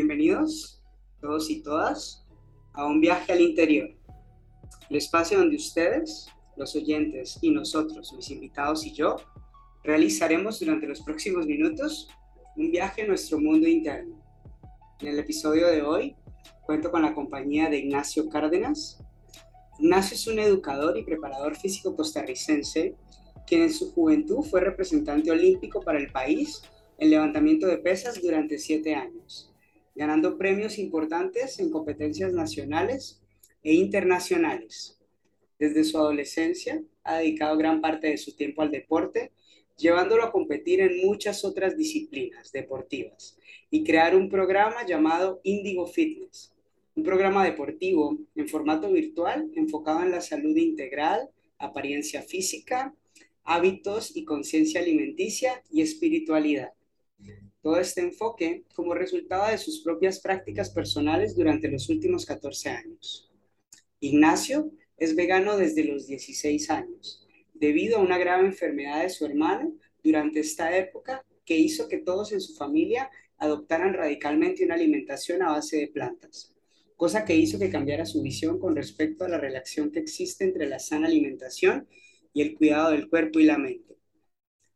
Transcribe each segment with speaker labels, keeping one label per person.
Speaker 1: Bienvenidos todos y todas a un viaje al interior, el espacio donde ustedes, los oyentes y nosotros, mis invitados y yo, realizaremos durante los próximos minutos un viaje a nuestro mundo interno. En el episodio de hoy cuento con la compañía de Ignacio Cárdenas. Ignacio es un educador y preparador físico costarricense quien en su juventud fue representante olímpico para el país en levantamiento de pesas durante siete años, ganando premios importantes en competencias nacionales e internacionales. Desde su adolescencia ha dedicado gran parte de su tiempo al deporte, llevándolo a competir en muchas otras disciplinas deportivas y crear un programa llamado Indigo Fitness, un programa deportivo en formato virtual enfocado en la salud integral, apariencia física, hábitos y conciencia alimenticia y espiritualidad. Todo este enfoque como resultado de sus propias prácticas personales durante los últimos 14 años. Ignacio es vegano desde los 16 años, debido a una grave enfermedad de su hermano durante esta época que hizo que todos en su familia adoptaran radicalmente una alimentación a base de plantas, cosa que hizo que cambiara su visión con respecto a la relación que existe entre la sana alimentación y el cuidado del cuerpo y la mente.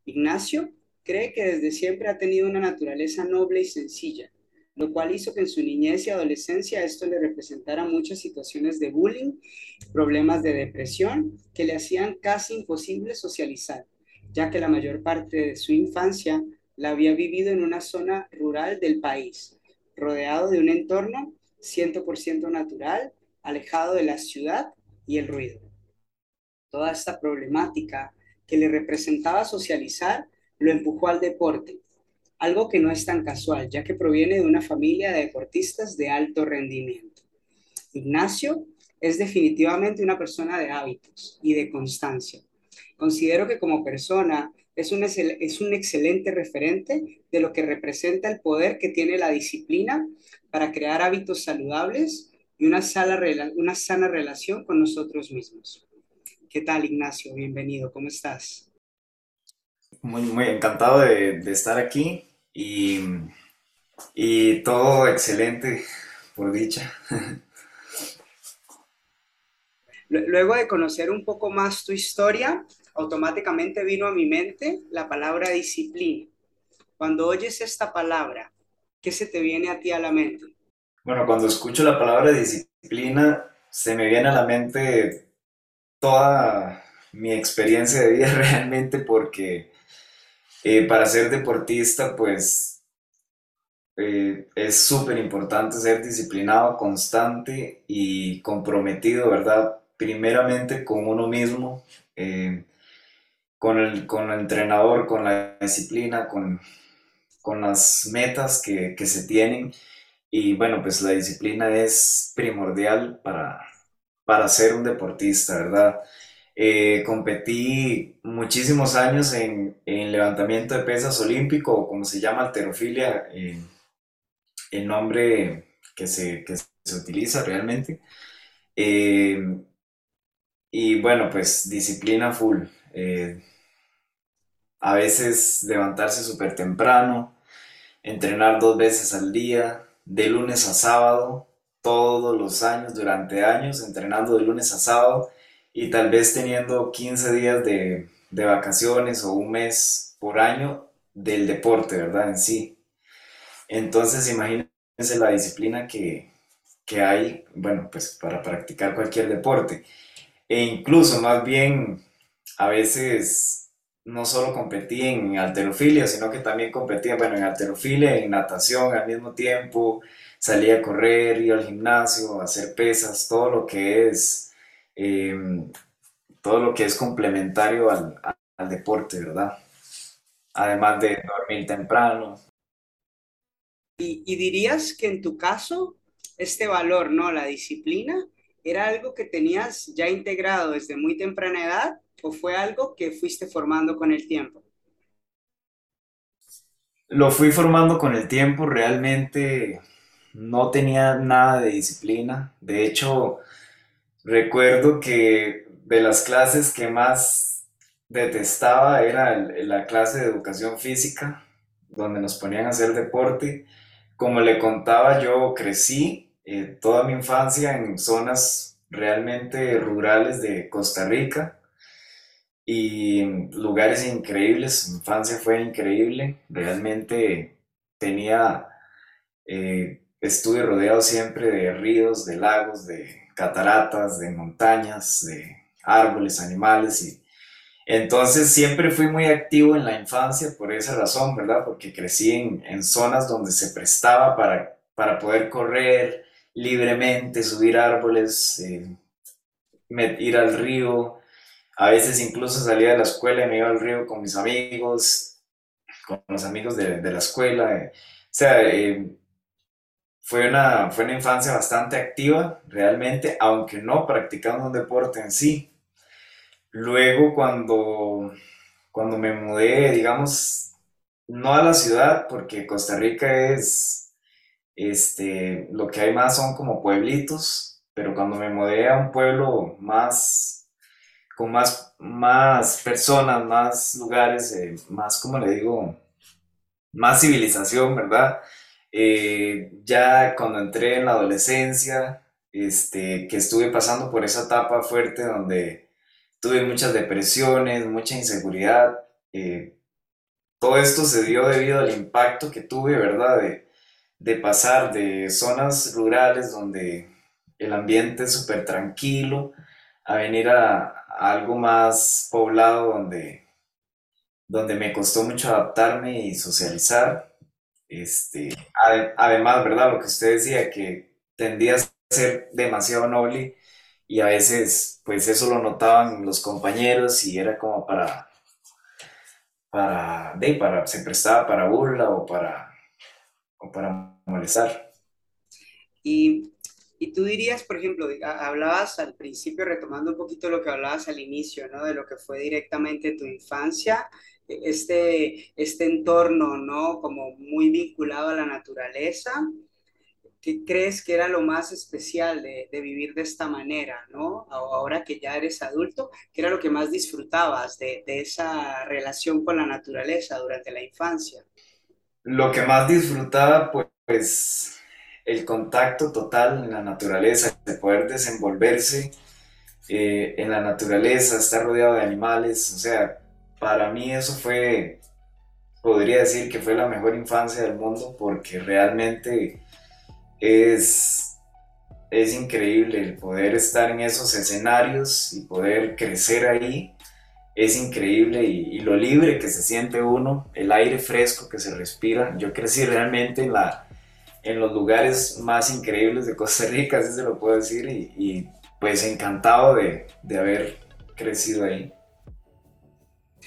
Speaker 1: Ignacio cree que desde siempre ha tenido una naturaleza noble y sencilla, lo cual hizo que en su niñez y adolescencia esto le representara muchas situaciones de bullying, problemas de depresión que le hacían casi imposible socializar, ya que la mayor parte de su infancia la había vivido en una zona rural del país, rodeado de un entorno 100% natural, alejado de la ciudad y el ruido. Toda esta problemática que le representaba socializar, lo empujó al deporte, algo que no es tan casual, ya que proviene de una familia de deportistas de alto rendimiento. Ignacio es definitivamente una persona de hábitos y de constancia. Considero que como persona es un, es un excelente referente de lo que representa el poder que tiene la disciplina para crear hábitos saludables y una, una sana relación con nosotros mismos. ¿Qué tal, Ignacio? Bienvenido, ¿cómo estás?
Speaker 2: Muy, muy encantado de, estar aquí y, y todo excelente, por dicha.
Speaker 1: Luego de conocer un poco más tu historia, automáticamente vino a mi mente la palabra disciplina. Cuando oyes esta palabra, ¿qué se te viene a ti a la mente?
Speaker 2: Bueno, cuando escucho la palabra disciplina, se me viene a la mente toda mi experiencia de vida realmente porque eh, para ser deportista pues eh, es súper importante ser disciplinado, constante y comprometido, ¿verdad? Primeramente con uno mismo, eh, con, el, con el entrenador, con la disciplina, con, con las metas que, que se tienen. Y bueno, pues la disciplina es primordial para, para ser un deportista, ¿verdad? Eh, competí muchísimos años en, levantamiento de pesas olímpico, como se llama alterofilia, eh, el nombre que se, se utiliza realmente. Eh, y bueno, pues disciplina full. a veces levantarse súper temprano, entrenar dos veces al día, de lunes a sábado, todos los años, durante años, entrenando de lunes a sábado y tal vez teniendo 15 días de, de vacaciones o un mes por año del deporte, ¿verdad? En sí. Entonces, imagínense la disciplina que, que hay, bueno, pues para practicar cualquier deporte. E incluso, más bien, a veces no solo competí en alterofilia, sino que también competía, bueno, en alterofilia, en natación al mismo tiempo, salía a correr, iba al gimnasio, a hacer pesas, todo lo que es, em, todo lo que es complementario al, al, deporte, ¿verdad? Además de dormir temprano.
Speaker 1: ¿Y, ¿Y, dirías que en tu caso, este valor, ¿no? La disciplina, ¿era algo que tenías ya integrado desde muy temprana edad o fue algo que fuiste formando con el tiempo?
Speaker 2: Lo fui formando con el tiempo, realmente no tenía nada de disciplina. De hecho, recuerdo que de las clases que más detestaba era la clase de educación física, donde nos ponían a hacer deporte, como le contaba, yo crecí eh, toda mi infancia en zonas realmente rurales de Costa Rica y lugares increíbles. Mi infancia fue increíble. Realmente tenía, eh, estuve rodeado siempre de ríos, de lagos, de cataratas, de montañas, de árboles, animales y entonces siempre fui muy activo en la infancia por esa razón, ¿verdad? Porque crecí en, zonas donde se prestaba para, para poder correr libremente, subir árboles, eh, ir al río. A veces incluso salía de la escuela y me iba al río con mis amigos, con los amigos de, la escuela. Eh. O sea, eh, fue, una, fue una infancia bastante activa, realmente, aunque no practicando un deporte en sí Luego cuando, cuando me mudé, digamos, no a la ciudad, porque Costa Rica es, este, lo que hay más son como pueblitos, pero cuando me mudé a un pueblo más, con más, más personas, más lugares, eh, más, como le digo, más civilización, ¿verdad? Eh, ya cuando entré en la adolescencia, este, que estuve pasando por esa etapa fuerte donde tuve muchas depresiones, mucha inseguridad. Eh, todo esto se dio debido al impacto que tuve, ¿verdad? De, pasar de zonas rurales donde el ambiente es súper tranquilo a venir a, algo más poblado donde, donde me costó mucho adaptarme y socializar. Este, además, ¿verdad? Lo que usted decía, que tendía a ser demasiado noble y a veces pues eso lo notaban los compañeros y era como para, para, de, para se prestaba para burla o para, o para molestar.
Speaker 1: Y, y, tú dirías, por ejemplo, hablabas al principio, retomando un poquito lo que hablabas al inicio, ¿no? De lo que fue directamente tu infancia, este, este entorno, ¿no? Como muy vinculado a la naturaleza ¿qué crees que era lo más especial de, vivir de esta manera, ¿no? Ahora que ya eres adulto, ¿qué era lo que más disfrutabas de, esa relación con la naturaleza durante la infancia?
Speaker 2: Lo que más disfrutaba, pues, el contacto total en la naturaleza, de poder desenvolverse eh, en la naturaleza, estar rodeado de animales, o sea, para mí eso fue, podría decir que fue la mejor infancia del mundo porque realmente es, es increíble el poder estar en esos escenarios y poder crecer ahí. Es increíble y, lo libre que se siente uno, el aire fresco que se respira. Yo crecí realmente en, la, en los lugares más increíbles de Costa Rica, así se lo puedo decir, y, pues encantado de, de haber crecido ahí.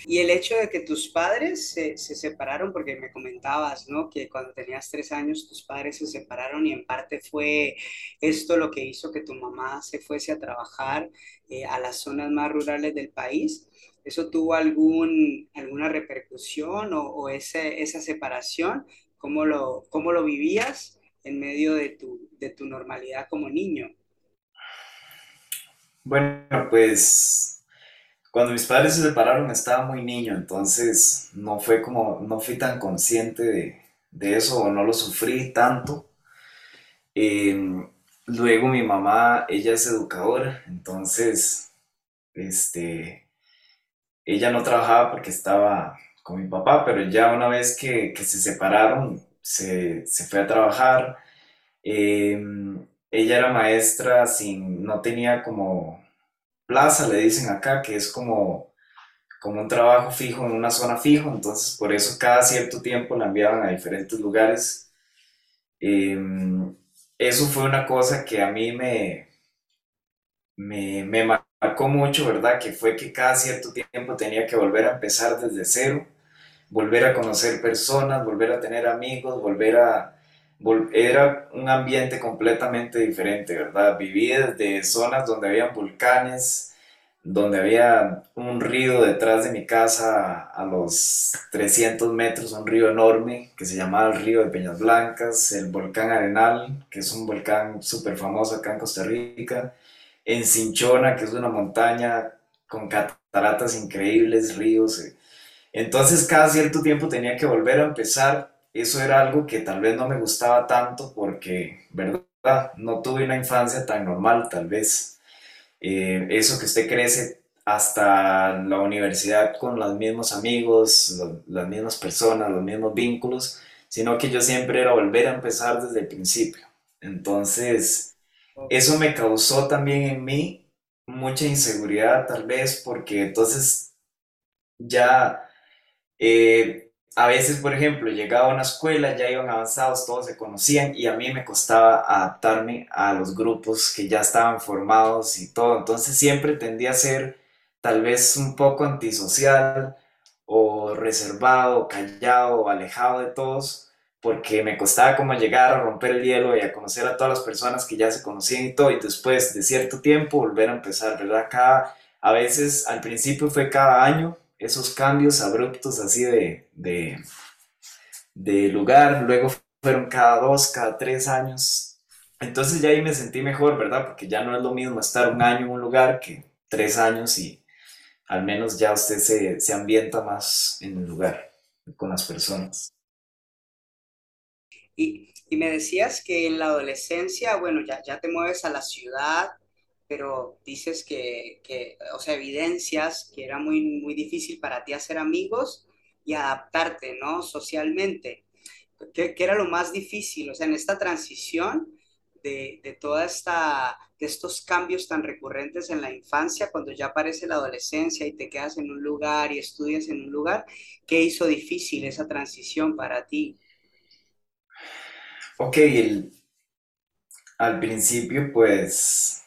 Speaker 1: Y el hecho de que tus padres se, separaron, porque me comentabas, ¿no? Que cuando tenías tres años tus padres se separaron y en parte fue esto lo que hizo que tu mamá se fuese a trabajar eh, a las zonas más rurales del país. ¿Eso tuvo algún, alguna repercusión o, ese, esa separación? ¿Cómo lo, ¿Cómo lo vivías en medio de tu, de tu normalidad como niño?
Speaker 2: Bueno, pues cuando mis padres se separaron estaba muy niño, entonces no fue como, no fui tan consciente de, de eso o no lo sufrí tanto. Em, luego mi mamá, ella es educadora, entonces, este, ella no trabajaba porque estaba con mi papá, pero ya una vez que, que se separaron, se, se, fue a trabajar. Em, ella era maestra sin, no tenía como plaza, le dicen acá, que es como, como un trabajo fijo en una zona fijo, entonces por eso cada cierto tiempo la enviaban a diferentes lugares. Em, eso fue una cosa que a mí me, me, me marcó mucho, ¿verdad? Que fue que cada cierto tiempo tenía que volver a empezar desde cero, volver a conocer personas, volver a tener amigos, volver a era un ambiente completamente diferente, ¿verdad? Viví desde zonas donde había volcanes, donde había un río detrás de mi casa a los 300 metros, un río enorme que se llamaba el río de Peñas Blancas, el volcán Arenal, que es un volcán súper famoso acá en Costa Rica, en Cinchona, que es una montaña con cataratas increíbles, ríos. Entonces cada cierto tiempo tenía que volver a empezar eso era algo que tal vez no me gustaba tanto porque, ¿verdad? No tuve una infancia tan normal, tal vez. Eh, eso que usted crece hasta la universidad con los mismos amigos, las mismas personas, los mismos vínculos, sino que yo siempre era volver a empezar desde el principio. Entonces, eso me causó también en mí mucha inseguridad tal vez porque entonces ya eh, a veces, por ejemplo, llegaba a una escuela, ya iban avanzados, todos se conocían y a mí me costaba adaptarme a los grupos que ya estaban formados y todo. Entonces siempre tendía a ser tal vez un poco antisocial o reservado, callado o alejado de todos porque me costaba como llegar a romper el hielo y a conocer a todas las personas que ya se conocían y todo, y después de cierto tiempo volver a empezar, ¿verdad? Cada, a veces al principio fue cada año, esos cambios abruptos así de, de, lugar, luego fueron cada dos, cada tres años. Entonces ya ahí me sentí mejor, ¿verdad? Porque ya no es lo mismo estar un año en un lugar que tres años y al menos ya usted se, se ambienta más en el lugar, con las personas.
Speaker 1: Y, me decías que en la adolescencia, bueno, ya, ya te mueves a la ciudad, pero dices que, o sea, evidencias que era muy, muy difícil para ti hacer amigos y adaptarte, ¿no? Socialmente. ¿Qué, era lo más difícil? O sea, en esta transición de, de toda esta, de estos cambios tan recurrentes en la infancia, cuando ya aparece la adolescencia y te quedas en un lugar y estudias en un lugar, ¿qué hizo difícil esa transición para ti?
Speaker 2: Ok, al principio pues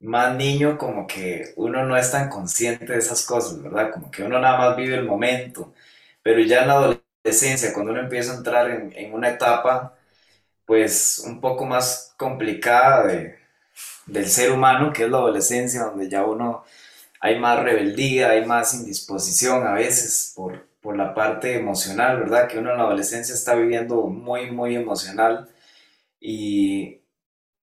Speaker 2: más niño como que uno no es tan consciente de esas cosas, ¿verdad? Como que uno nada más vive el momento, pero ya en la adolescencia, cuando uno empieza a entrar en, una etapa pues un poco más complicada del ser humano, que es la adolescencia, donde ya uno hay más rebeldía, hay más indisposición a veces por, por la parte emocional, ¿verdad? Que uno en la adolescencia está viviendo muy, muy emocional y,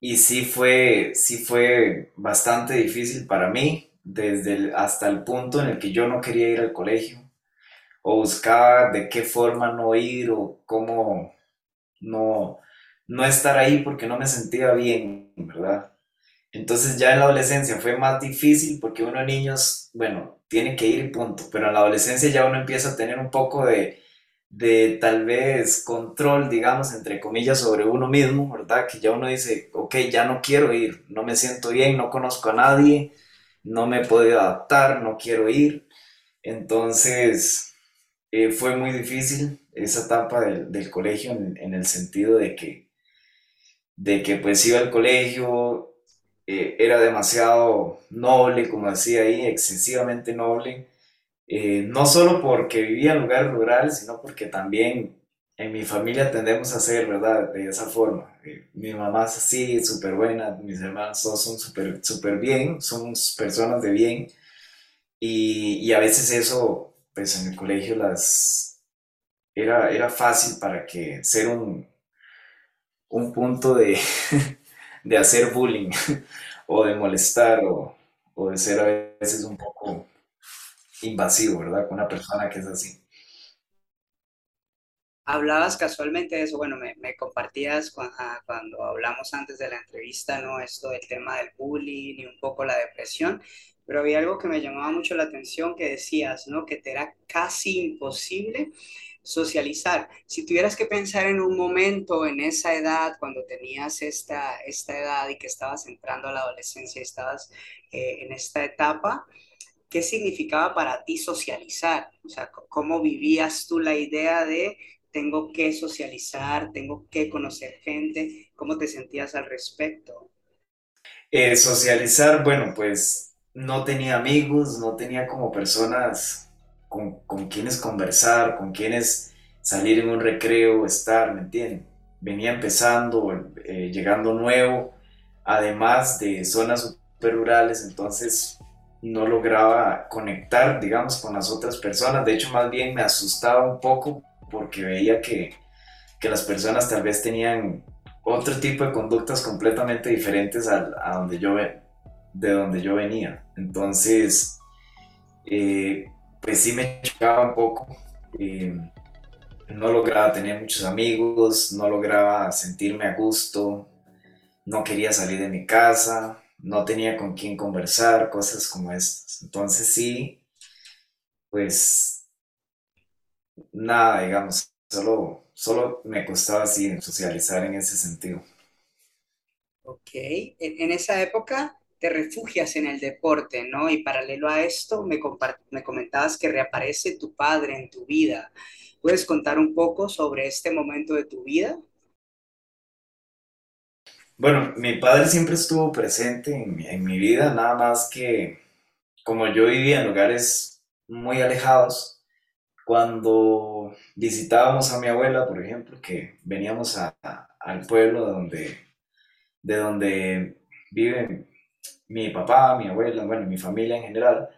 Speaker 2: y sí, fue, sí fue bastante difícil para mí, desde hasta el punto en el que yo no quería ir al colegio o buscaba de qué forma no ir o cómo no, no estar ahí porque no me sentía bien, ¿verdad? Entonces ya en la adolescencia fue más difícil porque uno de niños, bueno, tiene que ir punto, pero en la adolescencia ya uno empieza a tener un poco de, de tal vez control, digamos, entre comillas, sobre uno mismo, ¿verdad? Que ya uno dice, ok, ya no quiero ir, no me siento bien, no conozco a nadie, no me he podido adaptar, no quiero ir. Entonces, eh, fue muy difícil esa etapa del, colegio en, en, el sentido de que, de que pues iba al colegio, eh, era demasiado noble, como decía ahí, excesivamente noble, eh, no solo porque vivía en lugares rurales, sino porque también en mi familia tendemos a ser, ¿verdad? De esa forma. Eh, mi mamá es así, súper buena, mis hermanos todos son súper super bien, somos personas de bien, y, y, a veces eso, pues en el colegio las... Era, era fácil para que ser un, un punto de, de hacer bullying o de molestar o, o, de ser a veces un poco invasivo, ¿verdad? Con una persona que es así.
Speaker 1: Hablabas casualmente de eso, bueno, me, me compartías ah, cuando, hablamos antes de la entrevista, ¿no? Esto del tema del bullying y un poco la depresión, pero había algo que me llamaba mucho la atención que decías, ¿no? Que te era casi imposible socializar. Si tuvieras que pensar en un momento, en esa edad, cuando tenías esta, esta edad y que estabas entrando a la adolescencia y estabas eh, en esta etapa, ¿qué significaba para ti socializar? O sea, ¿cómo vivías tú la idea de tengo que socializar, tengo que conocer gente? ¿Cómo te sentías al respecto?
Speaker 2: Eh, socializar, bueno, pues no tenía amigos, no tenía como personas con, quienes conversar, con quienes salir en un recreo, estar, ¿me entienden? Venía empezando, eh, llegando nuevo, además de zonas super rurales, entonces no lograba conectar, digamos, con las otras personas. De hecho, más bien me asustaba un poco porque veía que, que las personas tal vez tenían otro tipo de conductas completamente diferentes a, donde yo, de donde yo venía. Entonces, eh, pues sí me chocaba un poco. Eh, no lograba tener muchos amigos, no lograba sentirme a gusto, no quería salir de mi casa, no tenía con quién conversar, cosas como estas. Entonces sí, pues nada, digamos, solo, solo me costaba así socializar en ese sentido.
Speaker 1: Ok, en, esa época te refugias en el deporte, ¿no? Y paralelo a esto, me, me comentabas que reaparece tu padre en tu vida. ¿Puedes contar un poco sobre este momento de tu vida?
Speaker 2: Bueno, mi padre siempre estuvo presente en, en mi vida, nada más que como yo vivía en lugares muy alejados, cuando visitábamos a mi abuela, por ejemplo, que veníamos a- a- al pueblo de donde, de donde viven mi papá, mi abuela, bueno, mi familia en general,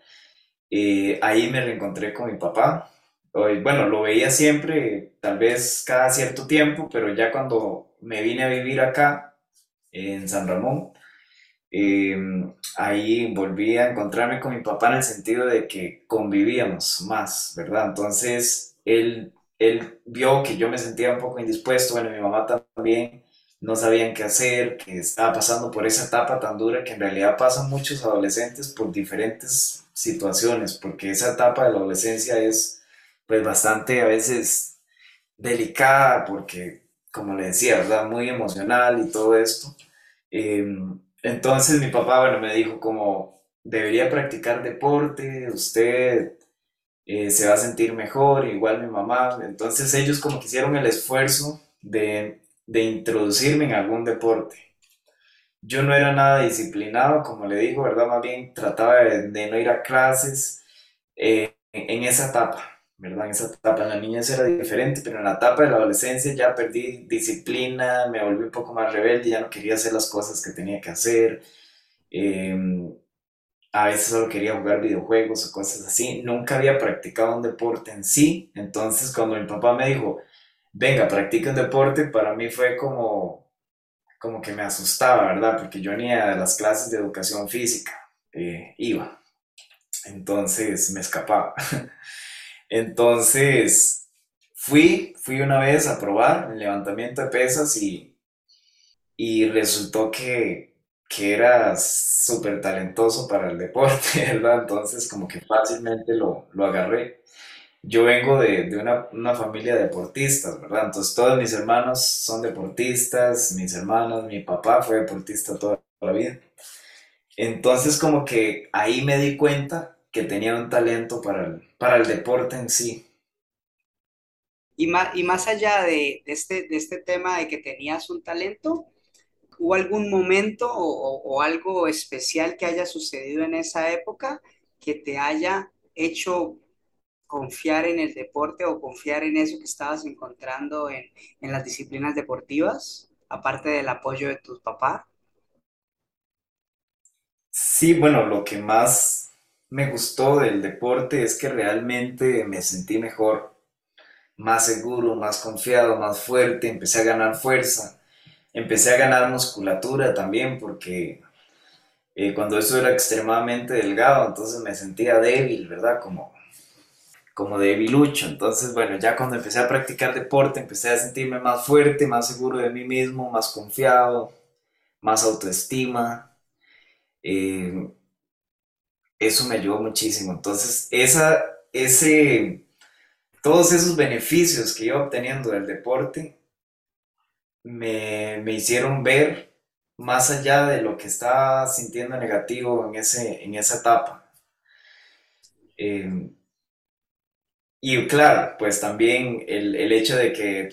Speaker 2: eh, ahí me reencontré con mi papá. Bueno, lo veía siempre, tal vez cada cierto tiempo, pero ya cuando me vine a vivir acá, en San Ramón, eh, ahí volví a encontrarme con mi papá en el sentido de que convivíamos más, ¿verdad? Entonces, él, él vio que yo me sentía un poco indispuesto, bueno, mi mamá también, no sabían qué hacer, que estaba pasando por esa etapa tan dura que en realidad pasan muchos adolescentes por diferentes situaciones, porque esa etapa de la adolescencia es pues bastante a veces delicada, porque como le decía, ¿verdad? Muy emocional y todo esto. Eh, entonces mi papá, bueno, me dijo como debería practicar deporte, usted eh, se va a sentir mejor, igual mi mamá. Entonces ellos como que hicieron el esfuerzo de, de introducirme en algún deporte. Yo no era nada disciplinado, como le digo, ¿verdad? Más bien trataba de, no ir a clases eh, en esa etapa, ¿verdad? En esa etapa en la niñez era diferente, pero en la etapa de la adolescencia ya perdí disciplina, me volví un poco más rebelde, ya no quería hacer las cosas que tenía que hacer. eh, a veces solo quería jugar videojuegos o cosas así. Nunca había practicado un deporte en sí. Entonces, cuando mi papá me dijo, venga, practica un deporte, para mí fue como, como que me asustaba, ¿verdad? Porque yo ni a las clases de educación física eh, iba. Entonces, me escapaba. Entonces, fui, fui una vez a probar el levantamiento de pesas y, y resultó que, que era súper talentoso para el deporte. Entonces, como que fácilmente lo, lo agarré. Yo vengo de, de una, una familia de deportistas, ¿verdad? Entonces, todos mis hermanos son deportistas, mis hermanos, mi papá fue deportista toda la vida. Entonces, como que ahí me di cuenta que tenía un talento para el, para el deporte en sí.
Speaker 1: Y más, y más allá de, de este, de este tema de que tenías un talento, ¿hubo algún momento o, o- o algo especial que haya sucedido en esa época que te haya hecho confiar en el deporte o confiar en eso que estabas encontrando en, en las disciplinas deportivas, aparte del apoyo de tus papás?
Speaker 2: Sí, bueno, lo que más me gustó del deporte es que realmente me sentí mejor, más seguro, más confiado, más fuerte, empecé a ganar fuerza, empecé a ganar musculatura también, porque eh, cuando eso era extremadamente delgado, entonces me sentía débil, ¿verdad? Como, como debilucho. Entonces, bueno, ya cuando empecé a practicar deporte, empecé a sentirme más fuerte, más seguro de mí mismo, más confiado, más autoestima. Eh, eso me ayudó muchísimo. Entonces, esa, ese, todos esos beneficios que iba obteniendo del deporte me, me hicieron ver más allá de lo que estaba sintiendo negativo en ese, en esa etapa. Eh, y claro, pues también el, el hecho de que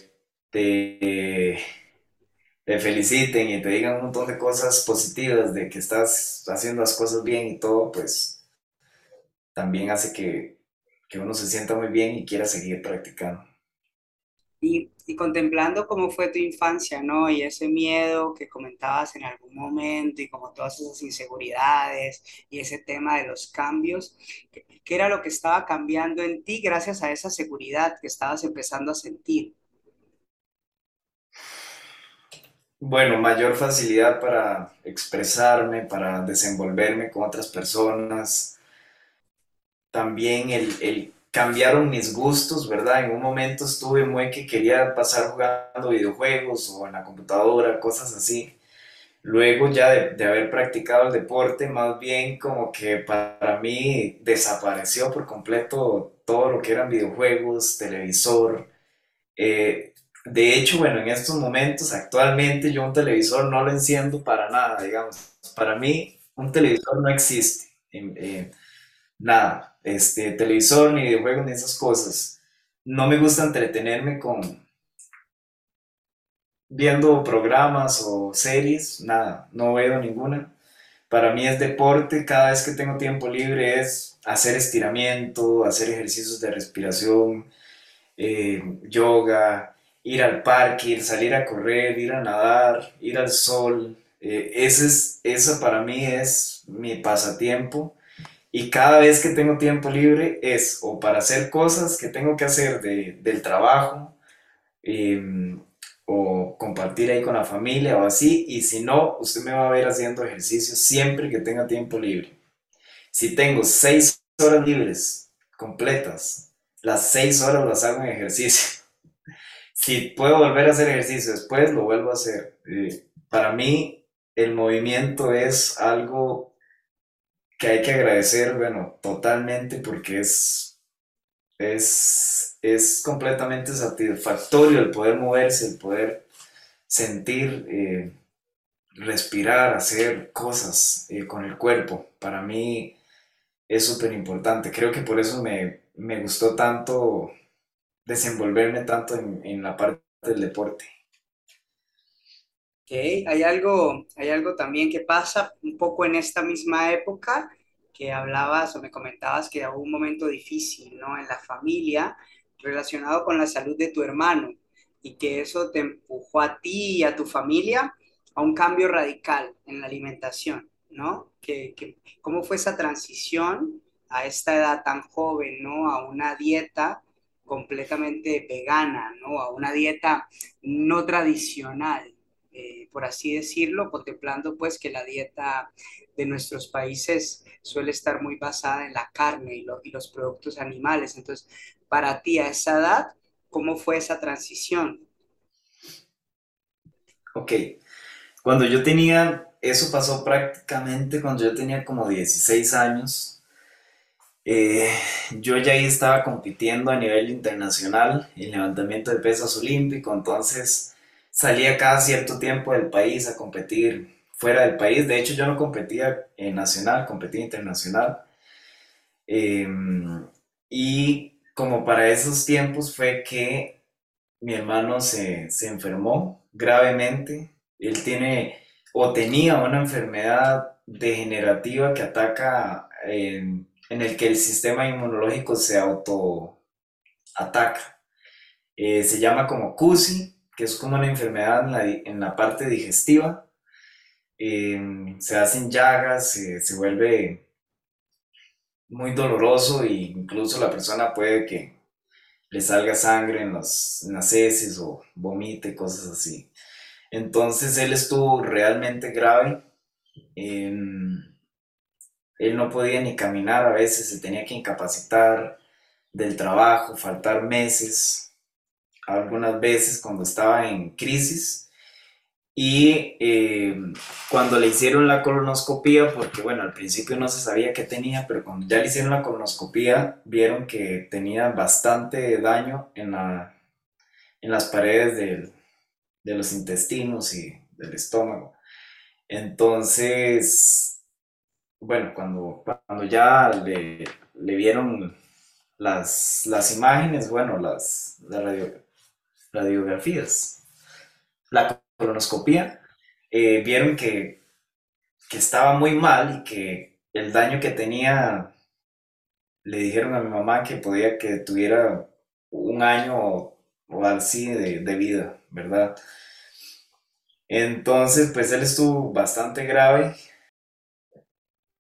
Speaker 2: te, te feliciten y te digan un montón de cosas positivas, de que estás haciendo las cosas bien y todo, pues también hace que, que uno se sienta muy bien y quiera seguir practicando.
Speaker 1: Y, y contemplando cómo fue tu infancia, ¿no? Y ese miedo que comentabas en algún momento y como todas esas inseguridades y ese tema de los cambios, ¿qué, qué era lo que estaba cambiando en ti gracias a esa seguridad que estabas empezando a sentir?
Speaker 2: Bueno, mayor facilidad para expresarme, para desenvolverme con otras personas. También el, el cambiaron mis gustos, ¿verdad? En un momento estuve muy que quería pasar jugando videojuegos o en la computadora, cosas así. Luego ya de, haber practicado el deporte, más bien como que para mí desapareció por completo todo lo que eran videojuegos, televisor. Eh, de hecho, bueno, en estos momentos, actualmente yo un televisor no lo enciendo para nada, digamos. Para mí, un televisor no existe. Nada, este, televisor, ni videojuegos, ni esas cosas. No me gusta entretenerme con viendo programas o series, nada, no veo ninguna. Para mí es deporte, cada vez que tengo tiempo libre es hacer estiramiento, hacer ejercicios de respiración, eh, yoga, ir al parque, ir, salir a correr, ir a nadar, ir al sol. Eh, ese es, eso para mí es mi pasatiempo y cada vez que tengo tiempo libre es o para hacer cosas que tengo que hacer del trabajo em, o compartir ahí con la familia o así. Y si no, usted me va a ver haciendo ejercicio siempre que tenga tiempo libre. Si tengo seis horas libres completas, las seis horas las hago en ejercicio. Si puedo volver a hacer ejercicio después, lo vuelvo a hacer. Eh, para mí, el movimiento es algo que hay que agradecer, bueno, totalmente porque es, es, es completamente satisfactorio el poder moverse, el poder sentir, eh, respirar, hacer cosas eh, con el cuerpo. Para mí es súper importante. Creo que por eso me, me, gustó tanto desenvolverme tanto en, en la parte del deporte.
Speaker 1: Okay. Hay algo, hay algo también que pasa un poco en esta misma época que hablabas o me comentabas que hubo un momento difícil, ¿no? En la familia relacionado con la salud de tu hermano y que eso te empujó a ti y a tu familia a un cambio radical en la alimentación, ¿no? Que, ¿Cómo fue esa transición a esta edad tan joven, ¿no? A una dieta completamente vegana, ¿no? A una dieta no tradicional, eh, por así decirlo, contemplando pues que la dieta de nuestros países suele estar muy basada en la carne y, y los productos animales. Entonces, para ti a esa edad, ¿cómo fue esa transición?
Speaker 2: Ok, cuando yo tenía, eso pasó prácticamente cuando yo tenía como 16 años. Eh, yo ya ahí estaba compitiendo a nivel internacional en levantamiento de pesas olímpico, entonces salía cada cierto tiempo del país a competir fuera del país. De hecho, yo no competía en nacional, competía internacional. Em, y como para esos tiempos fue que mi hermano se, enfermó gravemente. Él tiene o tenía una enfermedad degenerativa que ataca, en el que el sistema inmunológico se auto ataca. Eh, se llama como CUSI que es como una enfermedad en la, parte digestiva. Em, se hacen llagas, se vuelve muy doloroso e incluso la persona puede que le salga sangre en, las heces o vomite, cosas así. Entonces él estuvo realmente grave. Em, él no podía ni caminar a veces, se tenía que incapacitar del trabajo, faltar meses algunas veces cuando estaba en crisis y eh, cuando le hicieron la colonoscopía, porque bueno, al principio no se sabía qué tenía, pero cuando ya le hicieron la colonoscopía, vieron que tenía bastante daño en, la, en las paredes de los intestinos y del estómago. Entonces, bueno, cuando, cuando ya le, le vieron las, las imágenes, bueno, las, la radio, radiografías, la colonoscopía, eh, vieron que, estaba muy mal y que el daño que tenía, le dijeron a mi mamá que podía que tuviera un año o, así de, de vida, ¿verdad? Entonces, pues él estuvo bastante grave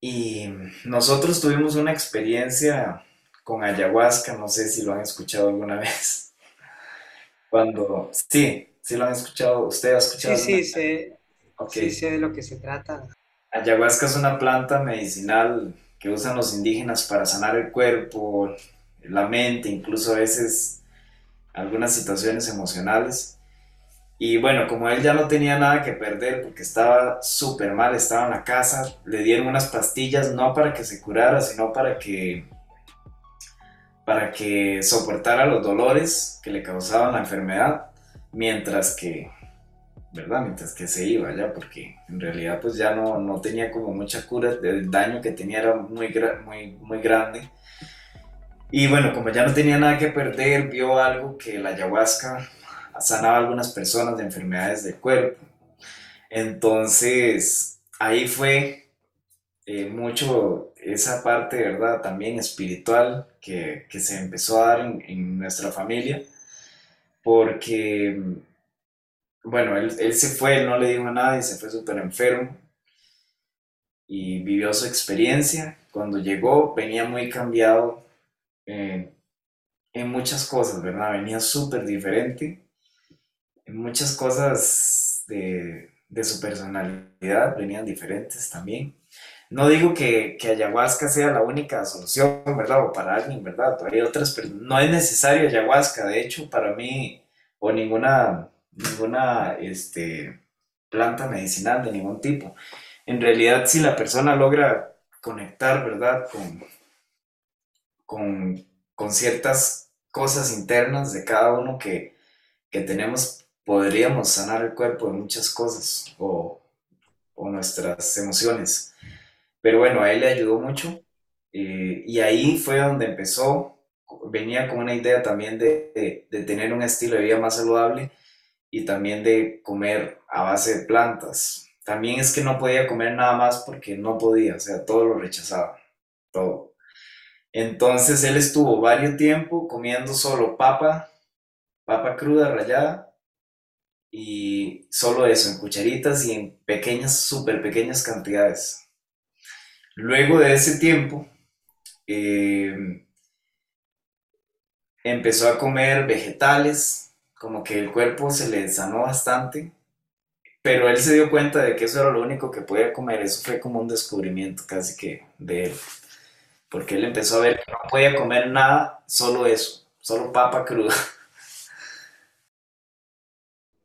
Speaker 2: y nosotros tuvimos una experiencia con ayahuasca, no sé si lo han escuchado alguna vez. Cuando, sí, sí lo han escuchado, usted ha escuchado.
Speaker 1: Sí, sí, sé, sí, sé de lo que se trata.
Speaker 2: Ayahuasca es una planta medicinal que usan los indígenas para sanar el cuerpo, la mente, incluso a veces algunas situaciones emocionales. Y bueno, como él ya no tenía nada que perder porque estaba súper mal, estaba en la casa, le dieron unas pastillas no para que se curara, sino para que para que soportara los dolores que le causaban la enfermedad, mientras que, ¿verdad? Mientras que se iba ya, porque en realidad pues ya no, no tenía como mucha cura, el daño que tenía era muy, muy, muy grande. Y bueno, como ya no tenía nada que perder, vio algo que la ayahuasca sanaba a algunas personas de enfermedades del cuerpo. Entonces, ahí fue eh, mucho esa parte, ¿verdad? También espiritual que, se empezó a dar en, nuestra familia, porque, bueno, él, se fue, él no le dijo a nadie, se fue súper enfermo y vivió su experiencia. Cuando llegó, venía muy cambiado eh, en muchas cosas, ¿verdad? Venía súper diferente muchas cosas de, su personalidad venían diferentes también. No digo que, que, ayahuasca sea la única solución, ¿verdad? O para alguien, ¿verdad? Hay otras, pero no es necesario ayahuasca. De hecho, para mí, o ninguna, ninguna este, planta medicinal de ningún tipo. En realidad, si la persona logra conectar, ¿verdad? Con, con, con ciertas cosas internas de cada uno que, que tenemos podríamos sanar el cuerpo de muchas cosas o, nuestras emociones. Pero bueno, a él le ayudó mucho eh, y ahí fue donde empezó, venía con una idea también de, tener un estilo de vida más saludable y también de comer a base de plantas. También es que no podía comer nada más porque no podía, o sea, todo lo rechazaba, todo. Entonces él estuvo varios tiempo comiendo solo papa, papa cruda rallada y solo eso, en cucharitas y en pequeñas, súper pequeñas cantidades. Luego de ese tiempo, eh, empezó a comer vegetales, como que el cuerpo se le sanó bastante, pero él se dio cuenta de que eso era lo único que podía comer, eso fue como un descubrimiento casi que de él, porque él empezó a ver que no podía comer nada, solo eso, solo papa cruda.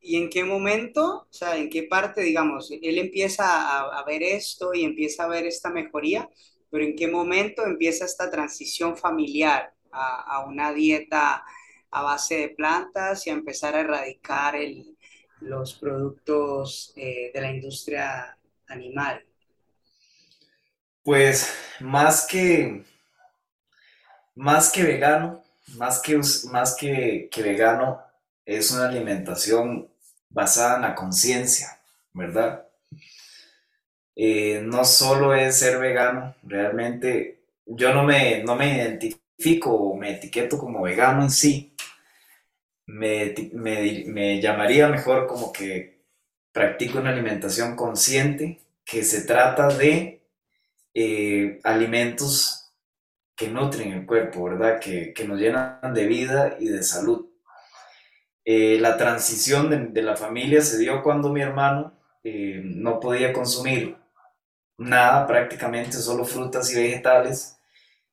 Speaker 1: ¿Y en qué momento, o sea, en qué parte, digamos, él empieza a, ver esto y empieza a ver esta mejoría, pero en qué momento empieza esta transición familiar a, una dieta a base de plantas y a empezar a erradicar los productos eh, de la industria animal?
Speaker 2: Pues más que, más que vegano, más que, más que, que vegano, es una alimentación basada en la conciencia, ¿verdad? Eh, no solo es ser vegano, realmente yo no me, no me identifico o me etiqueto como vegano en sí, me, me, llamaría mejor como que practico una alimentación consciente que se trata de eh, alimentos que nutren el cuerpo, ¿verdad? Que, que nos llenan de vida y de salud. Eh, la transición de, la familia se dio cuando mi hermano eh, no podía consumir nada, prácticamente solo frutas y vegetales.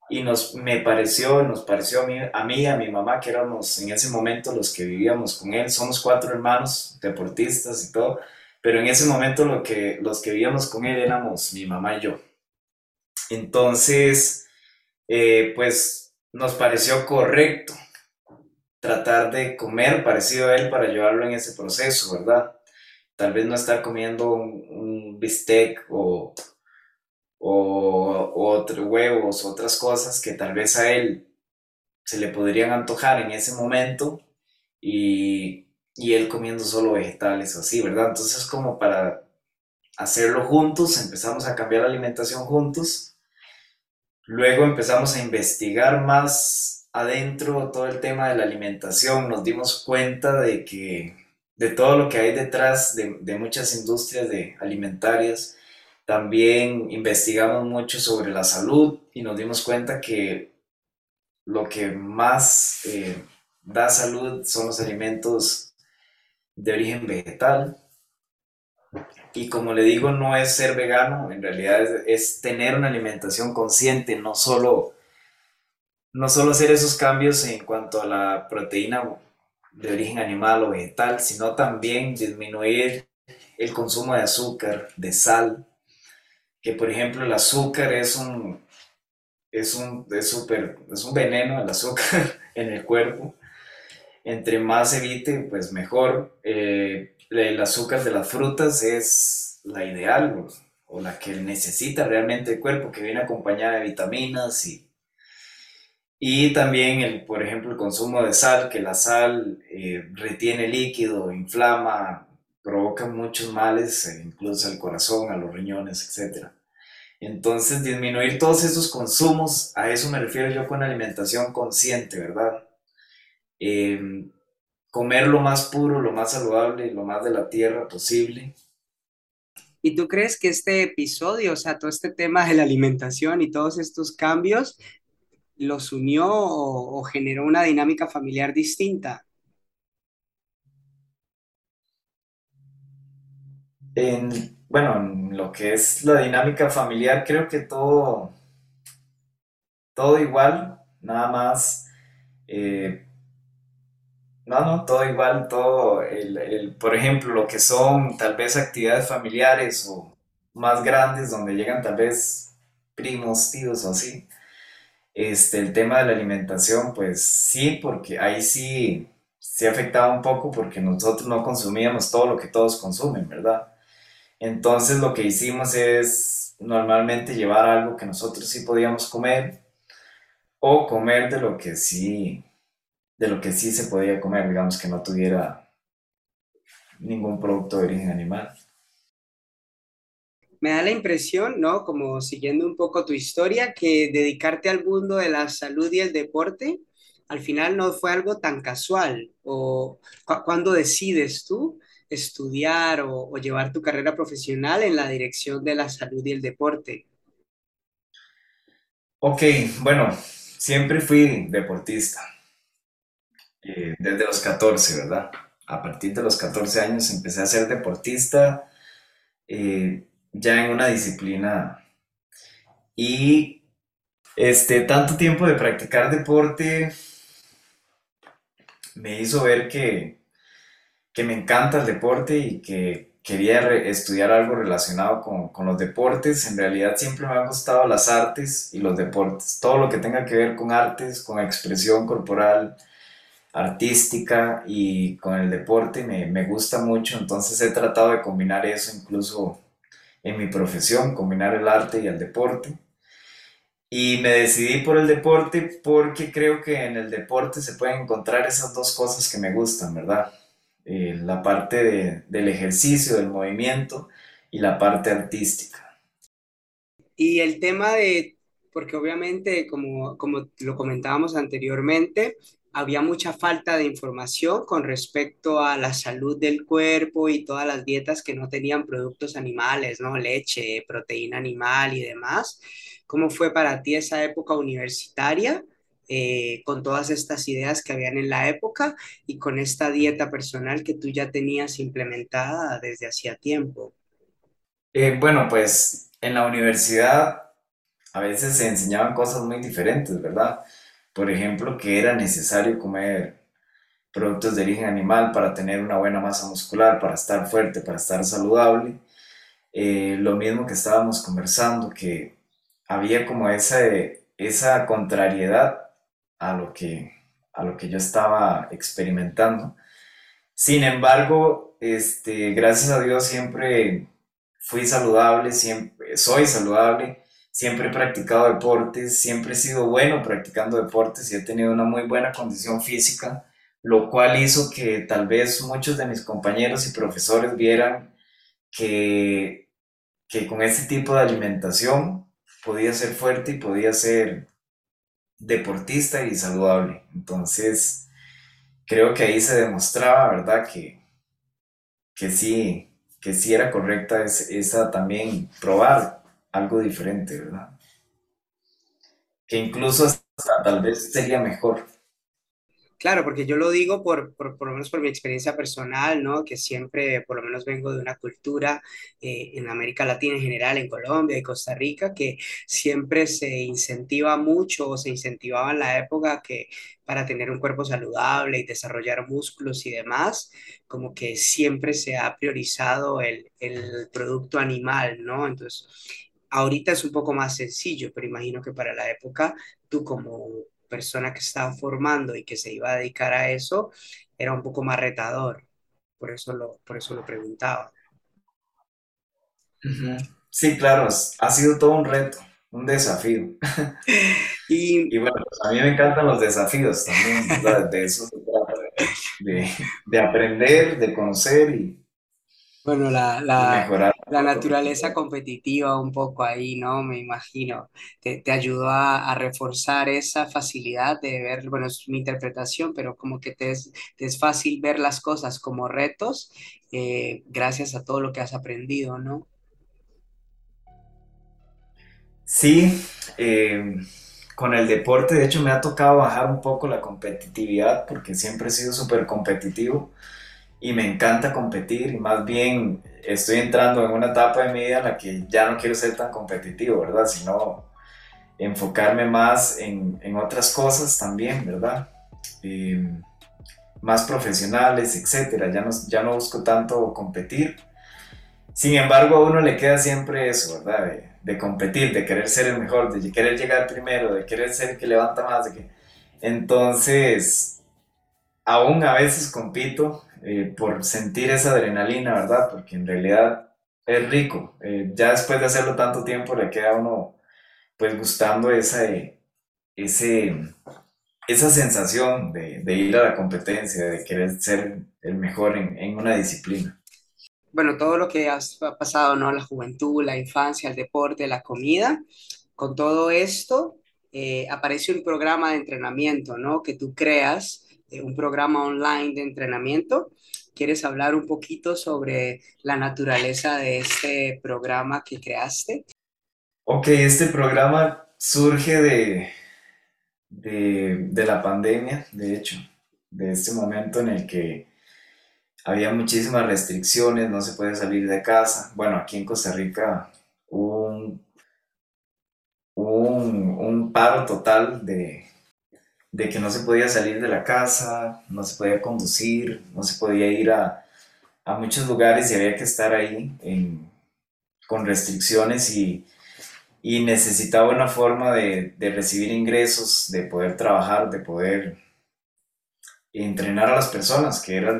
Speaker 2: Y nos, me pareció, nos pareció a mí, a a mi mamá, que éramos en ese momento los que vivíamos con él, somos cuatro hermanos, deportistas y todo, pero en ese momento lo que, los que vivíamos con él éramos mi mamá y yo. Entonces, eh, pues nos pareció correcto tratar de comer parecido a él para ayudarlo en ese proceso, ¿verdad? Tal vez no estar comiendo un, bistec o, o, otros huevos, otras cosas que tal vez a él se le podrían antojar en ese momento y, y él comiendo solo vegetales o así, ¿verdad? Entonces como para hacerlo juntos, empezamos a cambiar la alimentación juntos, luego empezamos a investigar más adentro todo el tema de la alimentación, nos dimos cuenta de que de todo lo que hay detrás de, muchas industrias de alimentarias, también investigamos mucho sobre la salud y nos dimos cuenta que lo que más eh, da salud son los alimentos de origen vegetal. Y como le digo, no es ser vegano, en realidad es tener una alimentación consciente, no solo no solo hacer esos cambios en cuanto a la proteína de origen animal o vegetal, sino también disminuir el consumo de azúcar, de sal, que por ejemplo el azúcar es un, es un, es super, es un veneno el azúcar en el cuerpo. Entre más evite, pues mejor. Eh, el azúcar de las frutas es la ideal o, la que necesita realmente el cuerpo, que viene acompañada de vitaminas y, y también, el, por ejemplo, el consumo de sal, que la sal eh, retiene líquido, inflama, provoca muchos males, eh, incluso al corazón, a los riñones, etc. Entonces, disminuir todos esos consumos, a eso me refiero yo con alimentación consciente, ¿verdad? Em, comer lo más puro, lo más saludable, lo más de la tierra posible.
Speaker 1: ¿Y tú crees que este episodio, o sea, todo este tema de la alimentación y todos estos cambios, los unió o, generó una dinámica familiar distinta?
Speaker 2: bueno, en lo que es la dinámica familiar, creo que todo, todo igual, nada más eh, no, no, todo igual, todo, el, por ejemplo, lo que son tal vez actividades familiares o más grandes donde llegan tal vez primos, tíos o así. Este, el tema de la alimentación, pues sí, porque ahí sí, sí afectaba un poco porque nosotros no consumíamos todo lo que todos consumen, ¿verdad? Entonces lo que hicimos es normalmente llevar algo que nosotros sí podíamos comer o comer de lo que sí de lo que sí se podía comer, digamos que no tuviera ningún producto de origen animal.
Speaker 1: Me da la impresión, ¿no? Como siguiendo un poco tu historia, que dedicarte al mundo de la salud y el deporte al final no fue algo tan casual. ¿O cuando decides tú estudiar o, o llevar tu carrera profesional en la dirección de la salud y el deporte?
Speaker 2: Ok, bueno, siempre fui deportista eh, desde los 14, ¿verdad? A partir de los 14 años empecé a ser deportista eh, ya en una disciplina y este, tanto tiempo de practicar deporte me hizo ver que, que me encanta el deporte y que quería estudiar algo relacionado con, con, los deportes. En realidad siempre me han gustado las artes y los deportes. Todo lo que tenga que ver con artes, con expresión corporal, artística y con el deporte me, me, gusta mucho, entonces he tratado de combinar eso incluso en mi profesión, combinar el arte y el deporte. Y me decidí por el deporte porque creo que en el deporte se pueden encontrar esas dos cosas que me gustan, ¿verdad? Eh, la parte de, del ejercicio, del movimiento y la parte artística.
Speaker 1: Y el tema de, porque obviamente, como, como lo comentábamos anteriormente, había mucha falta de información con respecto a la salud del cuerpo y todas las dietas que no tenían productos animales, ¿no? Leche, proteína animal y demás. ¿Cómo fue para ti esa época universitaria eh, con todas estas ideas que habían en la época y con esta dieta personal que tú ya tenías implementada desde hacía tiempo?
Speaker 2: Eh, bueno, pues en la universidad a veces se enseñaban cosas muy diferentes, ¿verdad? Por ejemplo, que era necesario comer productos de origen animal para tener una buena masa muscular, para estar fuerte, para estar saludable. Eh, lo mismo que estábamos conversando, que había como esa, esa contrariedad a lo, que, a lo que yo estaba experimentando. Sin embargo, este, gracias a Dios siempre fui saludable, siempre soy saludable siempre he practicado deportes, siempre he sido bueno practicando deportes y he tenido una muy buena condición física, lo cual hizo que tal vez muchos de mis compañeros y profesores vieran que, que con este tipo de alimentación podía ser fuerte y podía ser deportista y saludable. Entonces, creo que ahí se demostraba, ¿verdad? Que, que sí, que sí era correcta esa también probar algo diferente, ¿verdad? Que incluso hasta tal vez sería mejor.
Speaker 1: Claro, porque yo lo digo por, por, por lo menos por mi experiencia personal, ¿no? Que siempre, por lo menos vengo de una cultura eh, en América Latina en general, en Colombia y Costa Rica, que siempre se incentiva mucho o se incentivaba en la época que para tener un cuerpo saludable y desarrollar músculos y demás, como que siempre se ha priorizado el, el producto animal, ¿no? Entonces, ahorita es un poco más sencillo, pero imagino que para la época, tú como persona que estaba formando y que se iba a dedicar a eso, era un poco más retador. Por eso lo, por eso lo preguntaba.
Speaker 2: Sí, claro, ha sido todo un reto, un desafío.
Speaker 1: Y
Speaker 2: Y bueno, pues a mí me encantan los desafíos también. De eso se trata, de, de aprender, de conocer y,
Speaker 1: bueno, la, la, la naturaleza competitiva un poco ahí, ¿no? Me imagino. Te, te ayudó a, a reforzar esa facilidad de ver, bueno, es mi interpretación, pero como que te es, te es fácil ver las cosas como retos eh, gracias a todo lo que has aprendido, ¿no?
Speaker 2: Sí, eh, con el deporte, de hecho, me ha tocado bajar un poco la competitividad porque siempre he sido súper competitivo y me encanta competir y más bien estoy entrando en una etapa de mi vida en la que ya no quiero ser tan competitivo, ¿verdad? Sino enfocarme más en, en otras cosas también, ¿verdad? Eh, más profesionales, etcétera. Ya no, ya no busco tanto competir. Sin embargo, a uno le queda siempre eso, ¿verdad? De, de competir, de querer ser el mejor, de querer llegar primero, de querer ser el que levanta más. De que... Entonces, aún a veces compito eh, por sentir esa adrenalina, ¿verdad? Porque en realidad es rico. Eh, ya después de hacerlo tanto tiempo le queda a uno pues gustando esa, eh, ese, esa sensación de, ir a la competencia, de querer ser el mejor en, una disciplina.
Speaker 1: bueno, todo lo que has ha pasado, ¿no? La juventud, la infancia, el deporte, la comida, con todo esto eh, aparece un programa de entrenamiento, ¿no? Que tú creas, un programa online de entrenamiento. ¿Quieres hablar un poquito sobre la naturaleza de este programa que creaste?
Speaker 2: Ok, este programa surge de, de, la pandemia, de hecho, de este momento en el que había muchísimas restricciones, no se puede salir de casa. Bueno, aquí en Costa Rica hubo un, un paro total de, de que no se podía salir de la casa, no se podía conducir, no se podía ir a, a muchos lugares y había que estar ahí con restricciones y, y necesitaba una forma de, de recibir ingresos, de poder trabajar, de poder entrenar a las personas, que era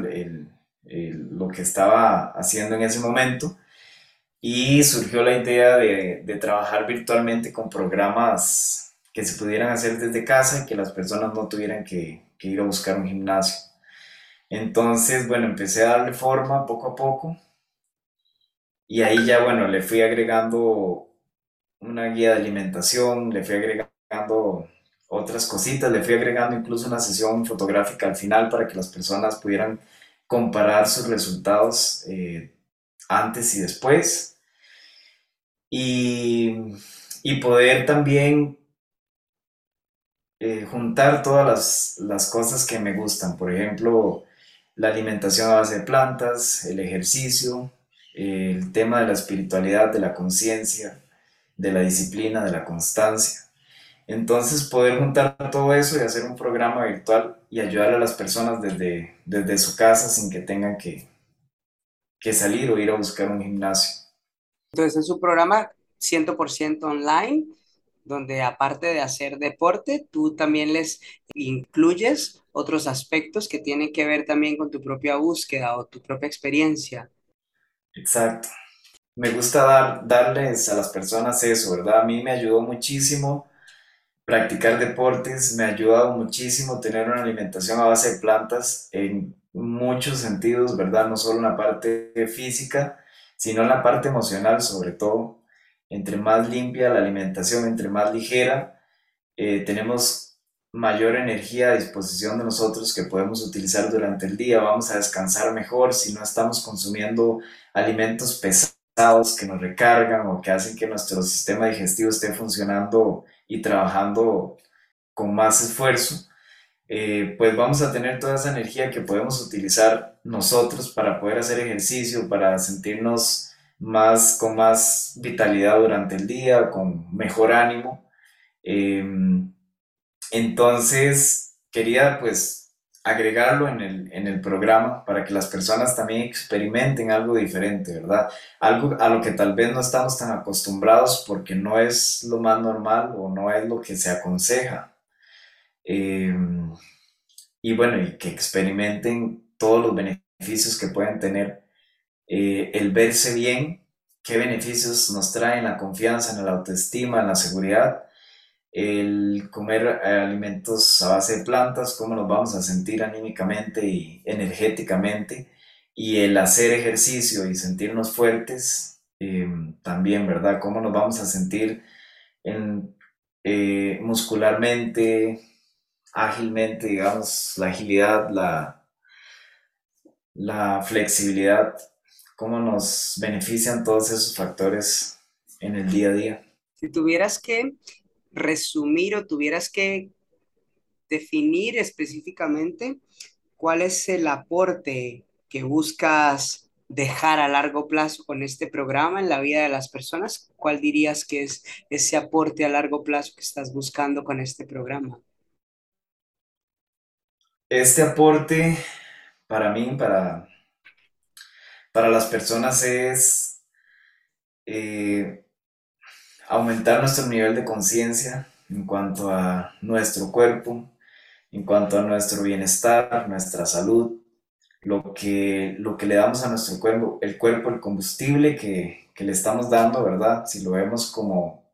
Speaker 2: lo que estaba haciendo en ese momento. Y surgió la idea de, de trabajar virtualmente con programas que se pudieran hacer desde casa y que las personas no tuvieran que, que ir a buscar un gimnasio. Entonces, bueno, empecé a darle forma poco a poco y ahí ya, bueno, le fui agregando una guía de alimentación, le fui agregando otras cositas, le fui agregando incluso una sesión fotográfica al final para que las personas pudieran comparar sus resultados eh, antes y después y, y poder también eh, juntar todas las, las cosas que me gustan, por ejemplo, la alimentación a base de plantas, el ejercicio, el tema de la espiritualidad, de la conciencia, de la disciplina, de la constancia. Entonces, poder juntar todo eso y hacer un programa virtual y ayudar a las personas desde, desde su casa sin que tengan que, que salir o ir a buscar un gimnasio.
Speaker 1: Entonces, es un programa 100% online, donde aparte de hacer deporte, tú también les incluyes otros aspectos que tienen que ver también con tu propia búsqueda o tu propia experiencia.
Speaker 2: Exacto. Me gusta dar, darles a las personas eso, ¿verdad? A mí me ayudó muchísimo practicar deportes, me ha ayudado muchísimo tener una alimentación a base de plantas en muchos sentidos, ¿verdad? No solo en la parte física, sino en la parte emocional sobre todo. Entre más limpia la alimentación, entre más ligera, eh, tenemos mayor energía a disposición de nosotros que podemos utilizar durante el día, vamos a descansar mejor si no estamos consumiendo alimentos pesados que nos recargan o que hacen que nuestro sistema digestivo esté funcionando y trabajando con más esfuerzo. eh, pues vamos a tener toda esa energía que podemos utilizar nosotros para poder hacer ejercicio, para sentirnos más con más vitalidad durante el día, con mejor ánimo. Em, entonces, quería pues agregarlo en el, en el programa para que las personas también experimenten algo diferente, ¿verdad? Algo a lo que tal vez no estamos tan acostumbrados porque no es lo más normal o no es lo que se aconseja. Em, y bueno, y que experimenten todos los beneficios que pueden tener eh, el verse bien, qué beneficios nos traen la confianza, en la autoestima, en la seguridad, el comer eh, alimentos a base de plantas, cómo nos vamos a sentir anímicamente y energéticamente, y el hacer ejercicio y sentirnos fuertes em, también, ¿verdad? Cómo nos vamos a sentir eh, muscularmente, ágilmente, digamos, la agilidad, la, la flexibilidad, cómo nos benefician todos esos factores en el día a día.
Speaker 1: Si tuvieras que resumir o tuvieras que definir específicamente cuál es el aporte que buscas dejar a largo plazo con este programa en la vida de las personas, ¿cuál dirías que es ese aporte a largo plazo que estás buscando con este programa?
Speaker 2: Este aporte para mí, para, para las personas es eh, aumentar nuestro nivel de conciencia en cuanto a nuestro cuerpo, en cuanto a nuestro bienestar, nuestra salud, lo que, lo que le damos a nuestro cuerpo, el cuerpo, el combustible que, que le estamos dando, ¿verdad? Si lo vemos como,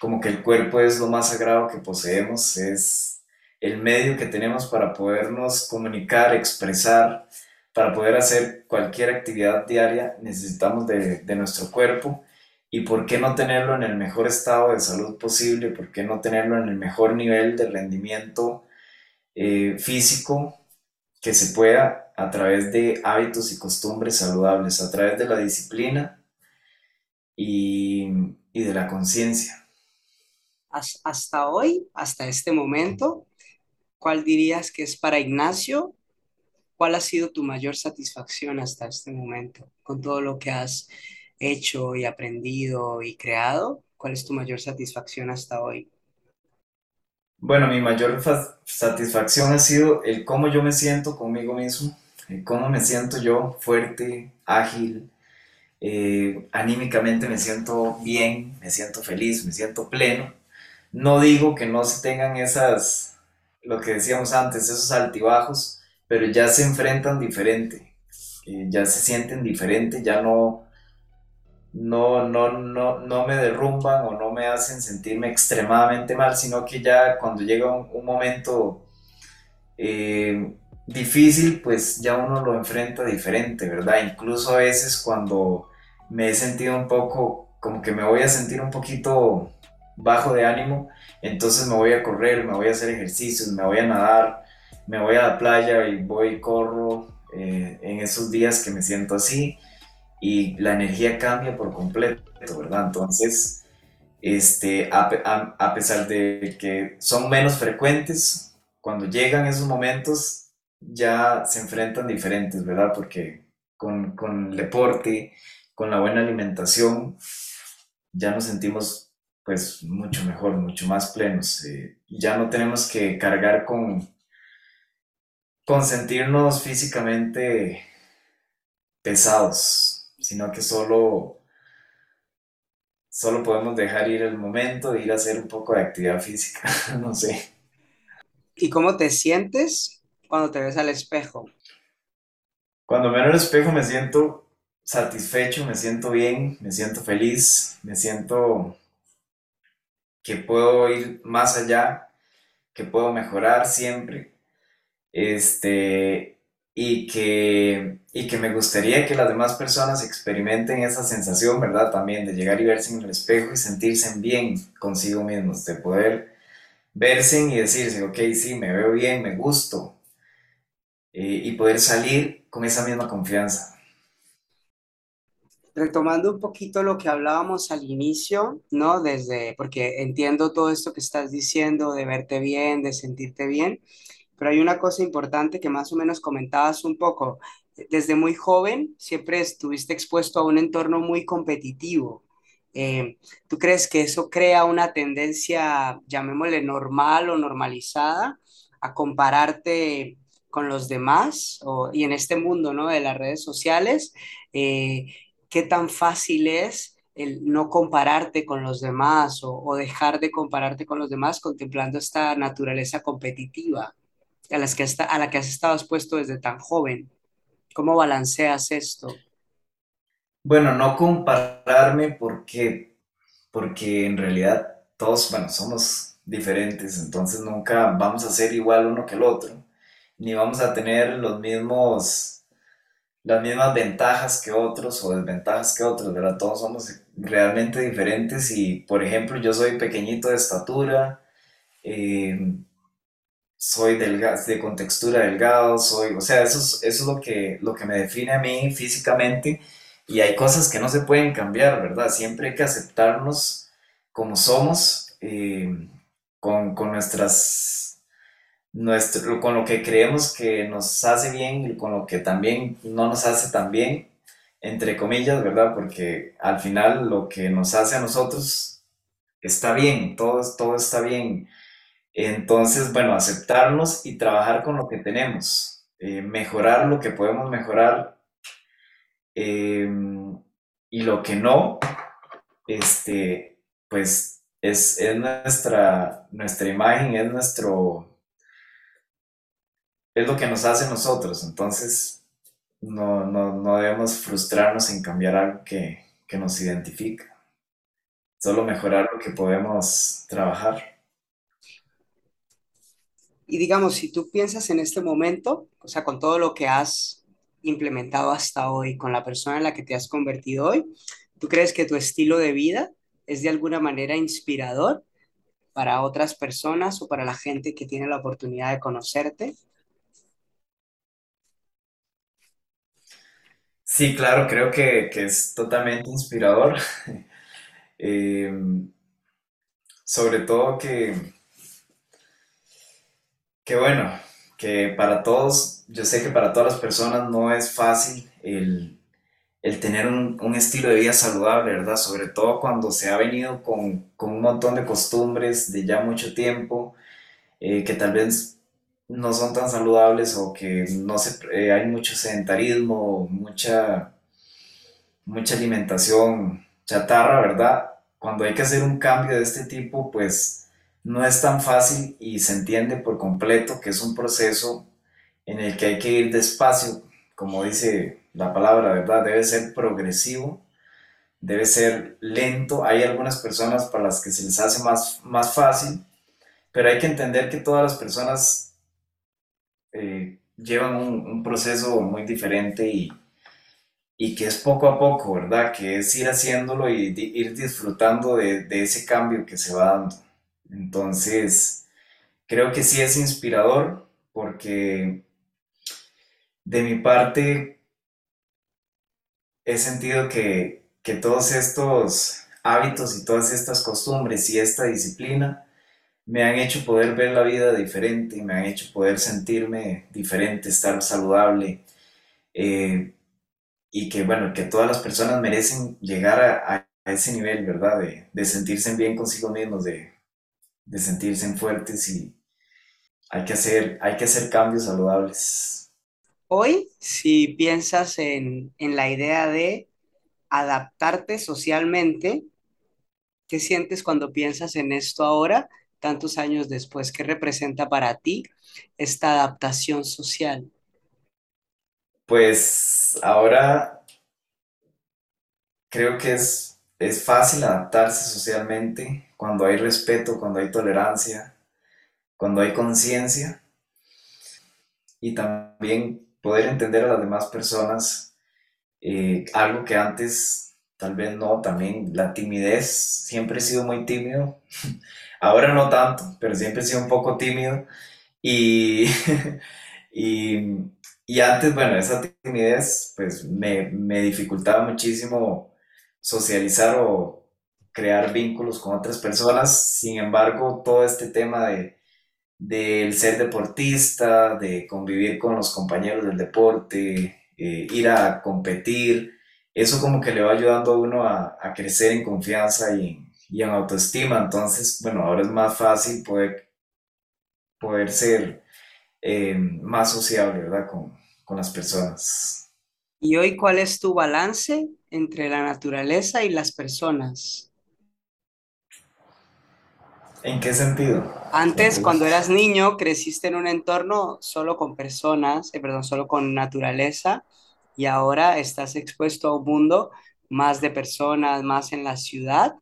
Speaker 2: como que el cuerpo es lo más sagrado que poseemos, es el medio que tenemos para podernos comunicar, expresar, para poder hacer cualquier actividad diaria, necesitamos de, nuestro cuerpo. ¿Y por qué no tenerlo en el mejor estado de salud posible? ¿Por qué no tenerlo en el mejor nivel de rendimiento eh, físico que se pueda a través de hábitos y costumbres saludables, a través de la disciplina y, y de la conciencia?
Speaker 1: Hasta hoy, hasta este momento, ¿Cuál dirías que es para Ignacio? ¿Cuál ha sido tu mayor satisfacción hasta este momento con todo lo que has hecho y aprendido y creado? ¿Cuál es tu mayor satisfacción hasta hoy?
Speaker 2: Bueno, mi mayor satisfacción ha sido el cómo yo me siento conmigo mismo, el cómo me siento yo fuerte, ágil, eh, anímicamente me siento bien, me siento feliz, me siento pleno. No digo que no se tengan esas lo que decíamos antes, esos altibajos, pero ya se enfrentan diferente, ya se sienten diferente, ya no, no, no, no, no me derrumban o no me hacen sentirme extremadamente mal, sino que ya cuando llega un, momento eh, difícil, pues ya uno lo enfrenta diferente, ¿verdad? Incluso a veces cuando me he sentido un poco, como que me voy a sentir un poquito bajo de ánimo, entonces me voy a correr, me voy a hacer ejercicios, me voy a nadar, me voy a la playa y voy y corro eh, en esos días que me siento así y la energía cambia por completo, ¿verdad? Entonces, este, a, a pesar de que son menos frecuentes, cuando llegan esos momentos ya se enfrentan diferentes, ¿verdad? Porque con, con el deporte, con la buena alimentación, ya nos sentimos pues mucho mejor, mucho más plenos. Eh, ya no tenemos que cargar con, con sentirnos físicamente pesados, sino que solo, solo podemos dejar ir el momento de ir a hacer un poco de actividad física, no sé.
Speaker 1: ¿Y cómo te sientes cuando te ves al espejo?
Speaker 2: Cuando me veo al espejo me siento satisfecho, me siento bien, me siento feliz, me siento que puedo ir más allá, que puedo mejorar siempre, este, y que, y que me gustaría que las demás personas experimenten esa sensación, ¿verdad? También de llegar y verse en el espejo y sentirse bien consigo mismos, de poder verse y decirse, ok, sí, me veo bien, me gusto, eh, y poder salir con esa misma confianza
Speaker 1: retomando un poquito lo que hablábamos al inicio, ¿no? Desde, porque entiendo todo esto que estás diciendo, de verte bien, de sentirte bien, pero hay una cosa importante que más o menos comentabas un poco. Desde muy joven siempre estuviste expuesto a un entorno muy competitivo. Eh, ¿tú crees que eso crea una tendencia, llamémosle normal o normalizada, a compararte con los demás? O, y en este mundo, ¿no? de las redes sociales, eh, ¿qué tan fácil es el no compararte con los demás o, o dejar de compararte con los demás contemplando esta naturaleza competitiva a, las que está, a la que has estado expuesto desde tan joven? ¿Cómo balanceas esto?
Speaker 2: Bueno, no compararme porque, porque en realidad todos, bueno, somos diferentes, entonces nunca vamos a ser igual uno que el otro, ni vamos a tener los mismos, las mismas ventajas que otros o desventajas que otros, ¿verdad? Todos somos realmente diferentes y, por ejemplo, yo soy pequeñito de estatura, eh, soy delgado, de contextura delgado, soy, o sea, eso es, eso es lo que, lo que me define a mí físicamente y hay cosas que no se pueden cambiar, ¿verdad? Siempre hay que aceptarnos como somos, eh, con, con nuestras, nuestro, con lo que creemos que nos hace bien y con lo que también no nos hace tan bien, entre comillas, ¿verdad? Porque al final lo que nos hace a nosotros está bien, todo, todo está bien entonces, bueno, aceptarnos y trabajar con lo que tenemos, eh, mejorar lo que podemos mejorar eh, y lo que no, este, pues es, es, nuestra, nuestra imagen, es nuestro, es lo que nos hace nosotros. Entonces, no, no, no debemos frustrarnos en cambiar algo que, que nos identifica, solo mejorar lo que podemos trabajar.
Speaker 1: Y digamos, si tú piensas en este momento, o sea, con todo lo que has implementado hasta hoy, con la persona en la que te has convertido hoy, ¿tú crees que tu estilo de vida es de alguna manera inspirador para otras personas o para la gente que tiene la oportunidad de conocerte?
Speaker 2: Sí, claro, creo que, que es totalmente inspirador. Eh, sobre todo que Qué bueno, que para todos, yo sé que para todas las personas no es fácil el, el tener un, un, estilo de vida saludable, ¿verdad? Sobre todo cuando se ha venido con, con un montón de costumbres de ya mucho tiempo, eh, que tal vez no son tan saludables o que no se, eh, hay mucho sedentarismo, mucha, mucha alimentación chatarra, ¿verdad? Cuando hay que hacer un cambio de este tipo, pues no es tan fácil y se entiende por completo que es un proceso en el que hay que ir despacio, como dice la palabra, ¿verdad? Debe ser progresivo, debe ser lento. Hay algunas personas para las que se les hace más, más fácil, pero hay que entender que todas las personas eh, llevan un, proceso muy diferente y, y, que es poco a poco, ¿verdad? Que es ir haciéndolo y ir disfrutando de, de ese cambio que se va dando. Entonces, creo que sí es inspirador porque de mi parte he sentido que, que todos estos hábitos y todas estas costumbres y esta disciplina me han hecho poder ver la vida diferente, me han hecho poder sentirme diferente, estar saludable eh, y que bueno, que todas las personas merecen llegar a, a ese nivel, ¿verdad? De, de sentirse bien consigo mismos, de, de sentirse fuertes y hay que hacer, hay que hacer cambios saludables.
Speaker 1: Hoy, si piensas en, en la idea de adaptarte socialmente, ¿qué sientes cuando piensas en esto ahora, tantos años después? ¿Qué representa para ti esta adaptación social?
Speaker 2: Pues ahora creo que es, es fácil adaptarse socialmente cuando hay respeto, cuando hay tolerancia, cuando hay conciencia y también poder entender a las demás personas, eh, algo que antes tal vez no, también la timidez, siempre he sido muy tímido, ahora no tanto, pero siempre he sido un poco tímido y, y, y antes, bueno, esa timidez pues me, me dificultaba muchísimo socializar o crear vínculos con otras personas. Sin embargo, todo este tema de, del ser deportista, de convivir con los compañeros del deporte, eh, ir a competir. Eso como que le va ayudando a uno a, crecer en confianza y, en autoestima. Entonces, bueno, ahora es más fácil poder, poder ser eh, más sociable, ¿verdad? Con, con las personas.
Speaker 1: ¿Y hoy cuál es tu balance entre la naturaleza y las personas?
Speaker 2: ¿En qué sentido?
Speaker 1: Antes, cuando eras niño, creciste en un entorno solo con personas, eh, perdón, solo con naturaleza, y ahora estás expuesto a un mundo más de personas, más en la ciudad.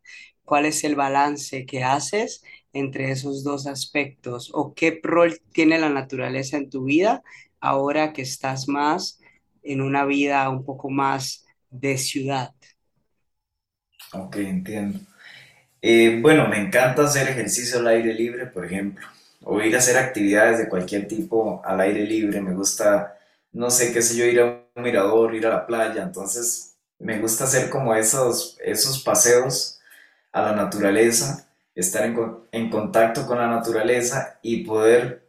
Speaker 1: ¿Cuál es el balance que haces entre esos dos aspectos? ¿O qué rol tiene la naturaleza en tu vida ahora que estás más en una vida un poco más de ciudad?
Speaker 2: Ok, entiendo. Eh, bueno, me encanta hacer ejercicio al aire libre, por ejemplo, o ir a hacer actividades de cualquier tipo al aire libre. Me gusta, no sé, qué sé yo, ir a un mirador, ir a la playa. Entonces, me gusta hacer como esos, esos paseos a la naturaleza, estar en, en contacto con la naturaleza y poder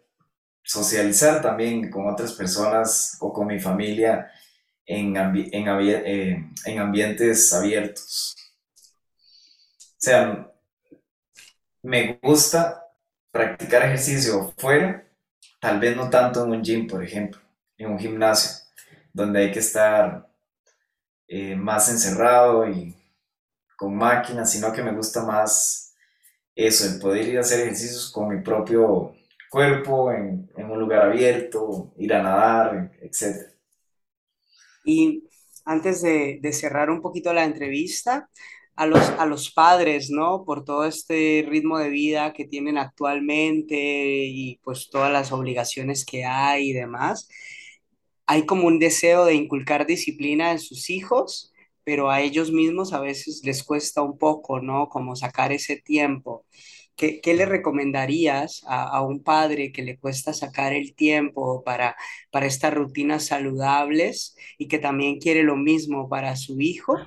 Speaker 2: socializar también con otras personas o con mi familia en, eh, en ambientes abiertos. O sea, me gusta practicar ejercicio fuera, tal vez no tanto en un gym, por ejemplo, en un gimnasio, donde hay que estar eh, más encerrado y con máquinas, sino que me gusta más eso, el poder ir a hacer ejercicios con mi propio cuerpo, en, un lugar abierto, ir a nadar, etc.
Speaker 1: Y antes de, de cerrar un poquito la entrevista, a los, a los padres, ¿no? Por todo este ritmo de vida que tienen actualmente y pues todas las obligaciones que hay y demás. Hay como un deseo de inculcar disciplina en sus hijos, pero a ellos mismos a veces les cuesta un poco, ¿no? Como sacar ese tiempo. ¿Qué, qué le recomendarías a, a, un padre que le cuesta sacar el tiempo para, para estas rutinas saludables y que también quiere lo mismo para su hijo?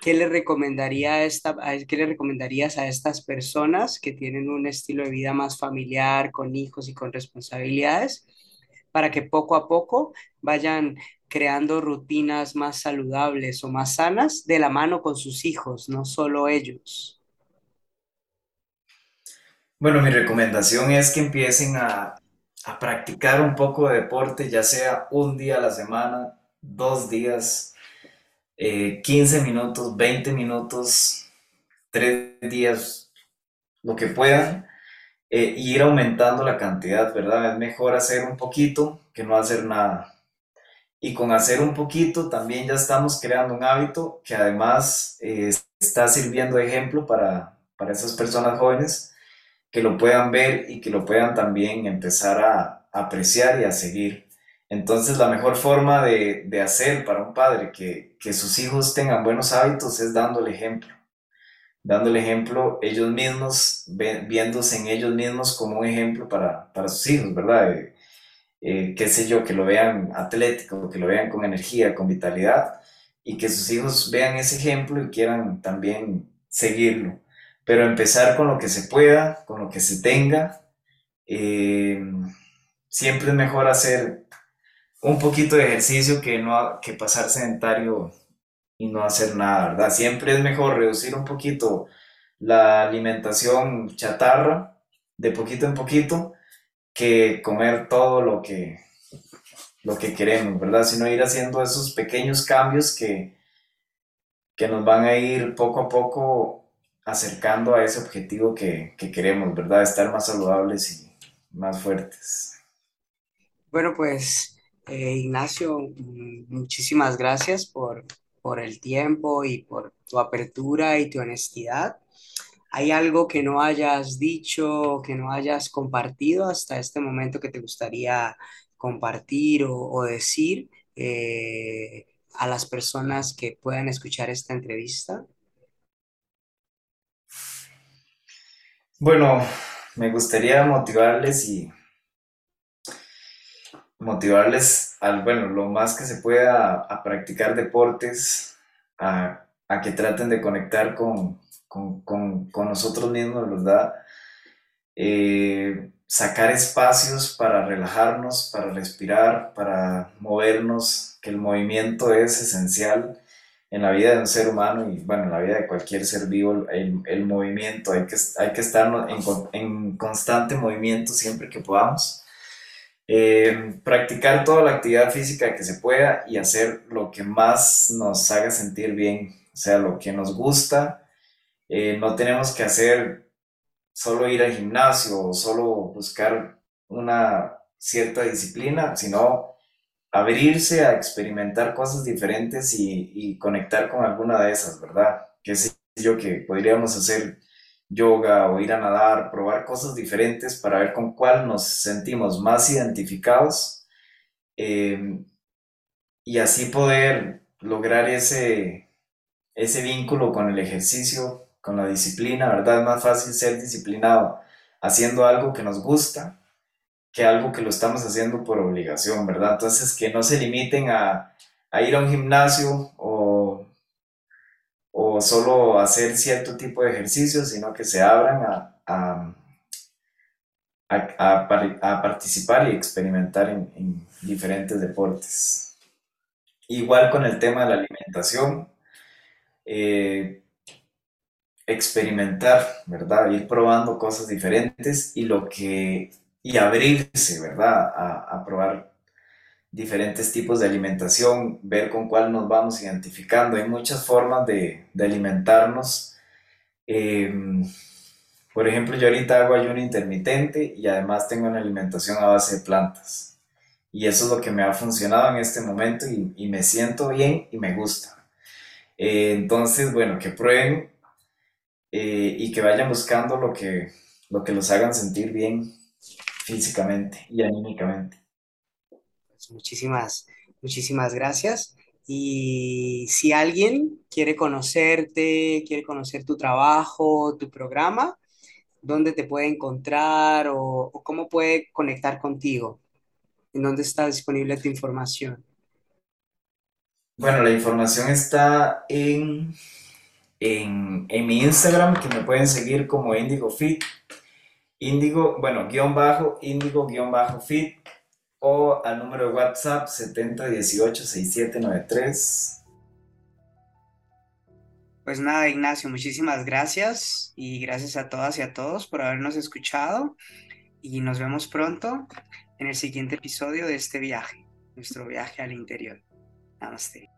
Speaker 1: ¿Qué, le recomendaría esta, ¿Qué le recomendarías a estas personas que tienen un estilo de vida más familiar, con hijos y con responsabilidades, para que poco a poco vayan creando rutinas más saludables o más sanas de la mano con sus hijos, no solo ellos?
Speaker 2: Bueno, mi recomendación es que empiecen a, a practicar un poco de deporte, ya sea un día a la semana, dos días 15 eh, minutos, 20 minutos, 3 días, lo que puedan, eh, y ir aumentando la cantidad, ¿verdad? Es mejor hacer un poquito que no hacer nada. Y con hacer un poquito también ya estamos creando un hábito que además eh, está sirviendo de ejemplo para, para esas personas jóvenes que lo puedan ver y que lo puedan también empezar a apreciar y a seguir. Entonces la mejor forma de, hacer para un padre que, sus hijos tengan buenos hábitos es dándole ejemplo. Dándole ejemplo ellos mismos, viéndose en ellos mismos como un ejemplo para, sus hijos, ¿verdad? Eh, eh, qué sé yo, que lo vean atlético, que lo vean con energía, con vitalidad, y que sus hijos vean ese ejemplo y quieran también seguirlo. Pero empezar con lo que se pueda, con lo que se tenga. Eh, siempre es mejor hacer un poquito de ejercicio que, no, que pasar sedentario y no hacer nada, ¿verdad? Siempre es mejor reducir un poquito la alimentación chatarra de poquito en poquito que comer todo lo que, lo que queremos, ¿verdad? Sino ir haciendo esos pequeños cambios que, que nos van a ir poco a poco acercando a ese objetivo que, que queremos, ¿verdad? Estar más saludables y más fuertes.
Speaker 1: Bueno, pues eh, Ignacio, mm, muchísimas gracias por, por el tiempo y por tu apertura y tu honestidad. ¿Hay algo que no hayas dicho, que no hayas compartido hasta este momento que te gustaría compartir o, decir eh, a las personas que puedan escuchar esta entrevista?
Speaker 2: Bueno, me gustaría motivarles y motivarles al, bueno, lo más que se pueda a, practicar deportes, a, que traten de conectar con, nosotros mismos, ¿verdad? Eh, sacar espacios para relajarnos, para respirar, para movernos, que el movimiento es esencial en la vida de un ser humano y bueno, en la vida de cualquier ser vivo, el, movimiento, hay que, hay que estar en, constante movimiento siempre que podamos. Eh, practicar toda la actividad física que se pueda y hacer lo que más nos haga sentir bien, o sea, lo que nos gusta. Eh, no tenemos que hacer solo ir al gimnasio o solo buscar una cierta disciplina, sino abrirse a experimentar cosas diferentes y, conectar con alguna de esas, ¿verdad? Que sé yo que podríamos hacer yoga o ir a nadar, probar cosas diferentes para ver con cuál nos sentimos más identificados eh, y así poder lograr ese, ese vínculo con el ejercicio con la disciplina, ¿verdad? Es más fácil ser disciplinado haciendo algo que nos gusta que algo que lo estamos haciendo por obligación, ¿verdad? Entonces, que no se limiten a, ir a un gimnasio o, o, solo hacer cierto tipo de ejercicios, sino que se abran a, a, participar y experimentar en, diferentes deportes. Igual con el tema de la alimentación. Eh, experimentar, ¿verdad? Ir probando cosas diferentes y lo que y abrirse, ¿verdad? A, probar diferentes tipos de alimentación, ver con cuál nos vamos identificando. Hay muchas formas de, alimentarnos. Em, por ejemplo, yo ahorita hago ayuno intermitente y además tengo una alimentación a base de plantas. Y eso es lo que me ha funcionado en este momento y, me siento bien y me gusta. Eh, entonces, bueno, que prueben eh, y que vayan buscando lo que, lo que los hagan sentir bien físicamente y anímicamente.
Speaker 1: Pues muchísimas, muchísimas gracias. Y si alguien quiere conocerte, quiere conocer tu trabajo, tu programa, ¿dónde te puede encontrar o, cómo puede conectar contigo? ¿En dónde está disponible tu información?
Speaker 2: Bueno, la información está en en, mi Instagram, que me pueden seguir como Indigo Fit, Indigo, bueno, guion bajo, Indigo guion bajo Fit, o al número de WhatsApp 7018-6793.
Speaker 1: Pues nada, Ignacio, muchísimas gracias y gracias a todas y a todos por habernos escuchado y nos vemos pronto en el siguiente episodio de este viaje, nuestro viaje al interior. Namaste.